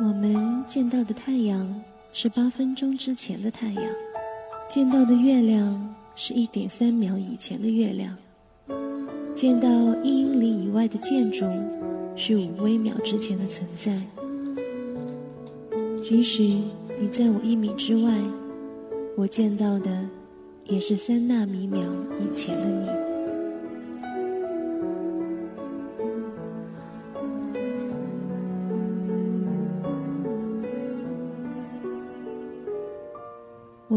我们见到的太阳是八分钟之前的太阳，见到的月亮是一点三秒以前的月亮，见到一英里以外的建筑是五微秒之前的存在。即使你在我一米之外，我见到的也是三纳米秒以前的你。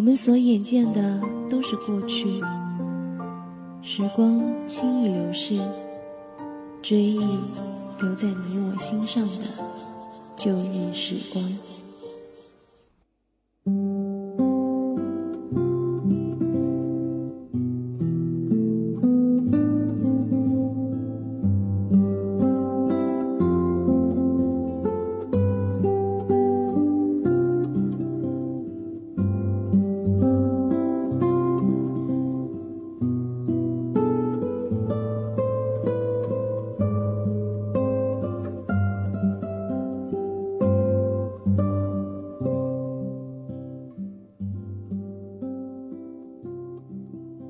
我们所眼见的都是过去，时光轻易流逝，追忆留在你我心上的旧日时光。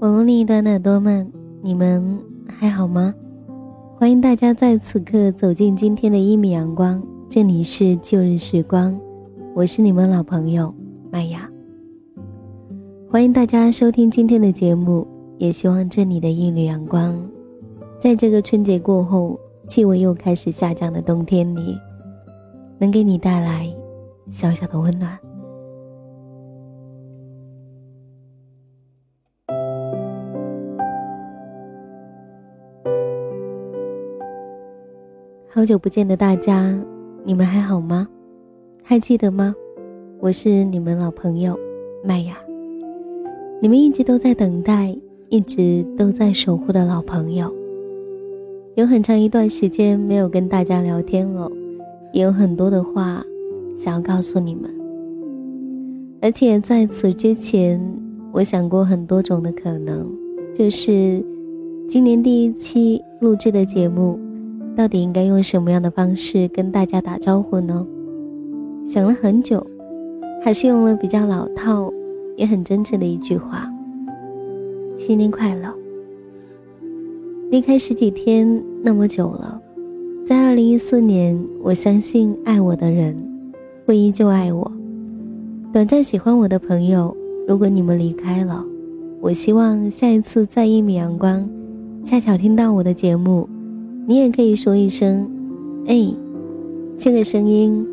网络另一端的耳朵们，你们还好吗？欢迎大家在此刻走进今天的一米阳光，这里是旧日时光，我是你们老朋友麦雅。欢迎大家收听今天的节目，也希望这里的一缕阳光，在这个春节过后气温又开始下降的冬天里，能给你带来小小的温暖。好久不见的大家，你们还好吗？还记得吗？我是你们老朋友麦雅。你们一直都在等待，一直都在守护的老朋友。有很长一段时间没有跟大家聊天了，也有很多的话想要告诉你们。而且在此之前，我想过很多种的可能，就是今年第一期录制的节目。到底应该用什么样的方式跟大家打招呼呢？想了很久，还是用了比较老套，也很真诚的一句话：“新年快乐。”离开十几天那么久了，在二零一四年，我相信爱我的人会依旧爱我。短暂喜欢我的朋友，如果你们离开了，我希望下一次在一米阳光，恰巧听到我的节目。你也可以说一声，哎，这个声音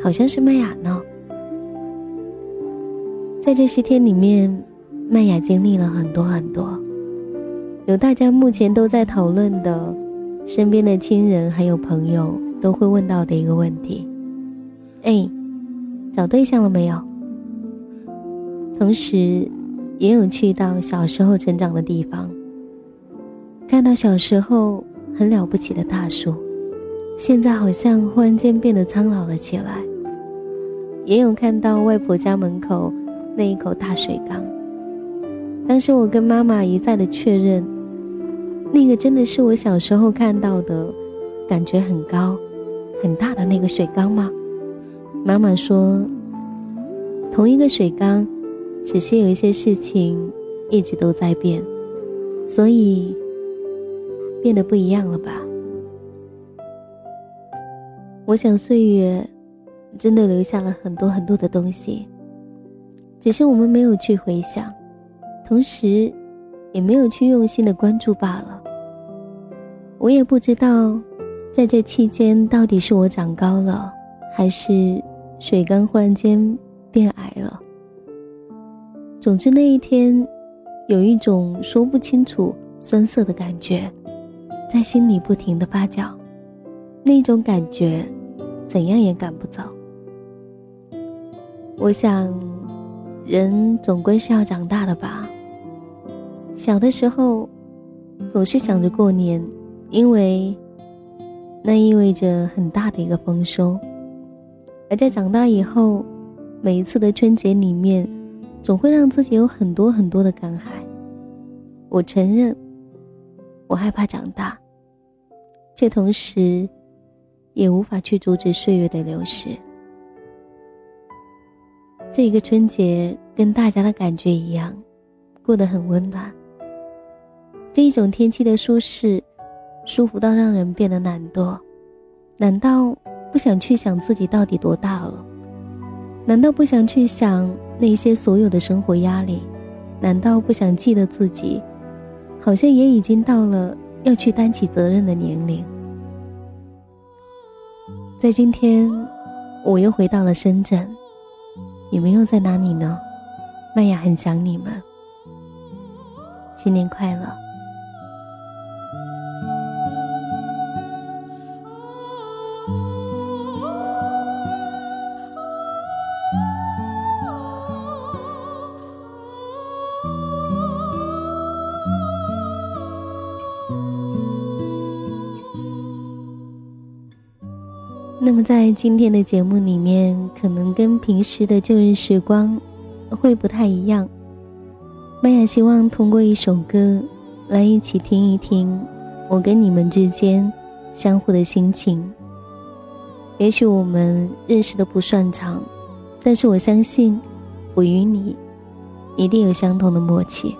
好像是麦雅呢。在这些天里面，麦雅经历了很多很多，有大家目前都在讨论的，身边的亲人还有朋友都会问到的一个问题：哎，找对象了没有？同时，也有去到小时候成长的地方，看到小时候。很了不起的大树，现在好像忽然间变得苍老了起来。也有看到外婆家门口那一口大水缸，但是我跟妈妈一再的确认，那个真的是我小时候看到的，感觉很高、很大的那个水缸吗？妈妈说，同一个水缸，只是有一些事情一直都在变，所以。变得不一样了吧？我想岁月真的留下了很多很多的东西，只是我们没有去回想，同时也没有去用心的关注罢了。我也不知道，在这期间到底是我长高了，还是水缸忽然间变矮了。总之那一天，有一种说不清楚酸涩的感觉。在心里不停的发酵，那种感觉，怎样也赶不走。我想，人总归是要长大的吧。小的时候，总是想着过年，因为那意味着很大的一个丰收；而在长大以后，每一次的春节里面，总会让自己有很多很多的感慨。我承认。我害怕长大，却同时也无法去阻止岁月的流逝。这一个春节跟大家的感觉一样，过得很温暖。这一种天气的舒适，舒服到让人变得懒惰。难道不想去想自己到底多大了？难道不想去想那些所有的生活压力？难道不想记得自己，好像也已经到了要去担起责任的年龄？在今天，我又回到了深圳，你们又在哪里呢？麦雅很想你们，新年快乐。那么在今天的节目里面，可能跟平时的旧日时光会不太一样。麦雅希望通过一首歌来一起听一听我跟你们之间相互的心情。也许我们认识的不算长，但是我相信我与你一定有相同的默契。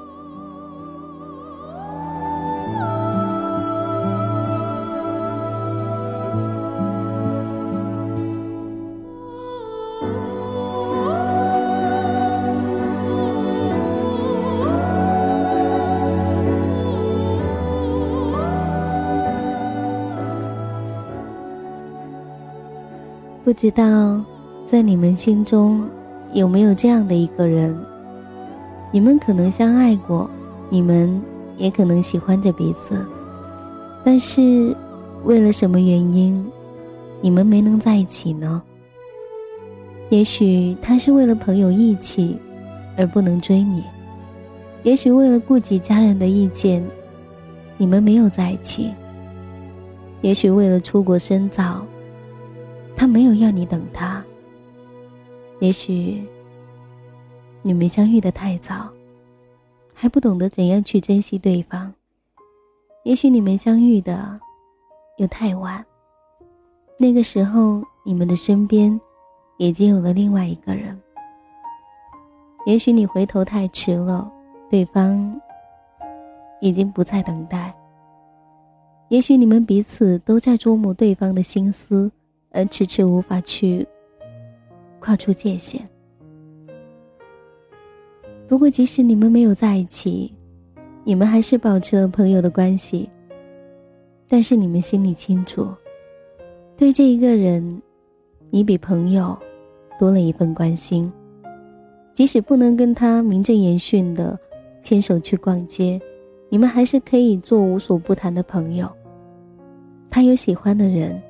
不知道，在你们心中有没有这样的一个人？你们可能相爱过，你们也可能喜欢着彼此，但是为了什么原因，你们没能在一起呢？也许他是为了朋友义气而不能追你，也许为了顾及家人的意见，你们没有在一起，也许为了出国深造。他没有要你等他。也许你们相遇的太早，还不懂得怎样去珍惜对方；也许你们相遇的又太晚，那个时候你们的身边已经有了另外一个人；也许你回头太迟了，对方已经不再等待；也许你们彼此都在琢磨对方的心思。而迟迟无法去跨出界限。不过，即使你们没有在一起，你们还是保持了朋友的关系。但是，你们心里清楚，对这一个人，你比朋友多了一份关心。即使不能跟他名正言顺的牵手去逛街，你们还是可以做无所不谈的朋友。他有喜欢的人。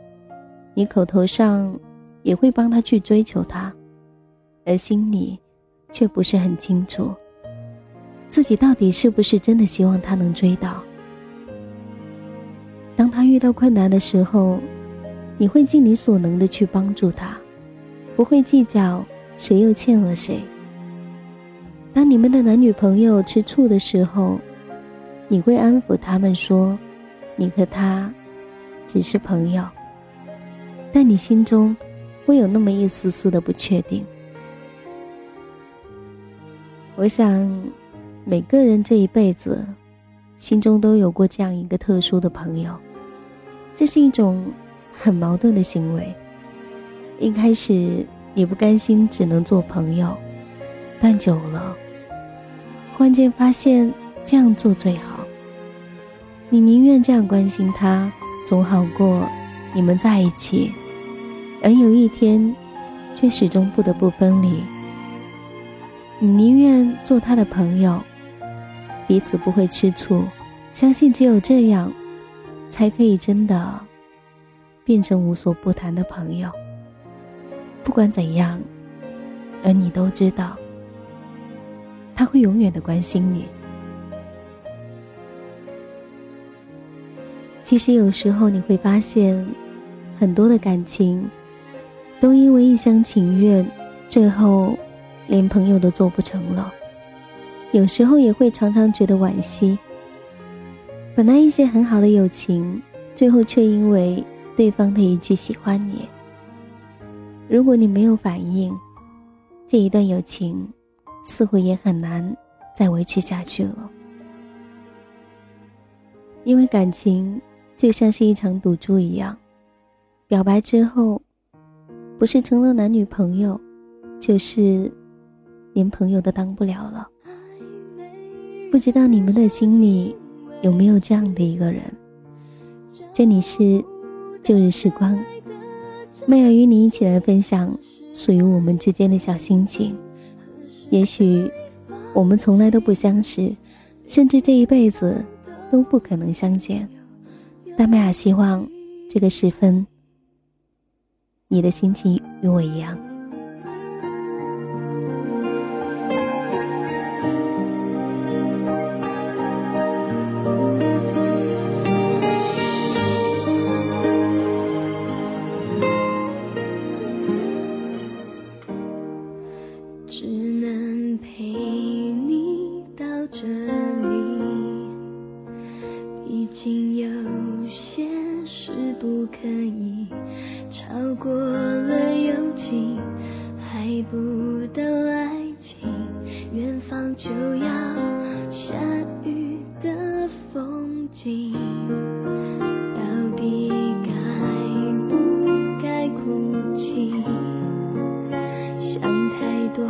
你口头上也会帮他去追求他，而心里却不是很清楚，自己到底是不是真的希望他能追到。当他遇到困难的时候，你会尽你所能的去帮助他，不会计较谁又欠了谁。当你们的男女朋友吃醋的时候，你会安抚他们说，你和他只是朋友。但你心中会有那么一丝丝的不确定。我想，每个人这一辈子，心中都有过这样一个特殊的朋友。这是一种很矛盾的行为。一开始你不甘心只能做朋友，但久了，关键发现这样做最好。你宁愿这样关心他，总好过你们在一起。而有一天，却始终不得不分离。你宁愿做他的朋友，彼此不会吃醋，相信只有这样，才可以真的变成无所不谈的朋友。不管怎样，而你都知道，他会永远的关心你。其实有时候你会发现，很多的感情。都因为一厢情愿，最后连朋友都做不成了。有时候也会常常觉得惋惜。本来一些很好的友情，最后却因为对方的一句喜欢你。如果你没有反应，这一段友情似乎也很难再维持下去了。因为感情就像是一场赌注一样，表白之后，不是成了男女朋友，就是连朋友都当不了了。不知道你们的心里有没有这样的一个人？这里是旧日时光，麦雅与你一起来分享属于我们之间的小心情。也许我们从来都不相识，甚至这一辈子都不可能相见。但麦雅希望这个时分，你的心情与我一样。超过了友情，还不到爱情，远方就要下雨的风景，到底该不该哭泣？想太多，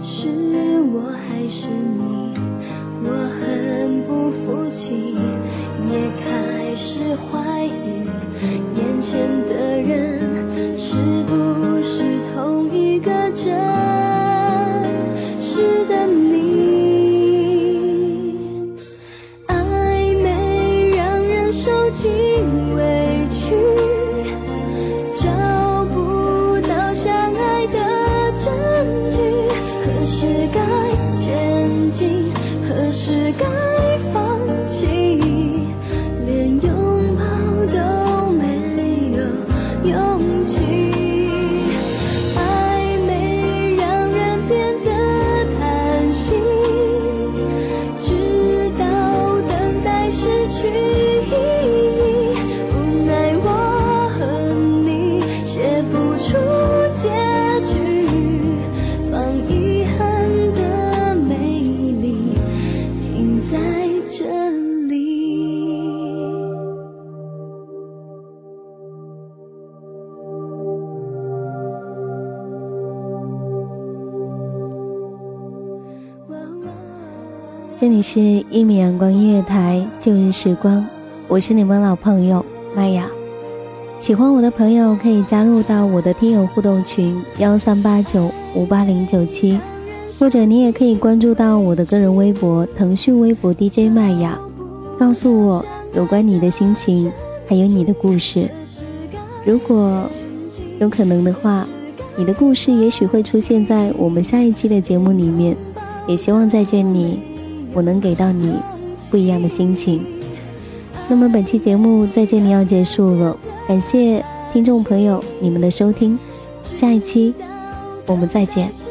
是我还是你？我很不服气，也开始怀疑眼前的这里是《一米阳光音乐台》旧日时光，我是你们老朋友麦雅。喜欢我的朋友可以加入到我的听友互动群幺三八九五八零九七，或者你也可以关注到我的个人微博腾讯微博 DJ 麦雅，告诉我有关你的心情，还有你的故事。如果有可能的话，你的故事也许会出现在我们下一期的节目里面。也希望在这里。我能给到你不一样的心情。那么本期节目在这里要结束了，感谢听众朋友你们的收听，下一期我们再见。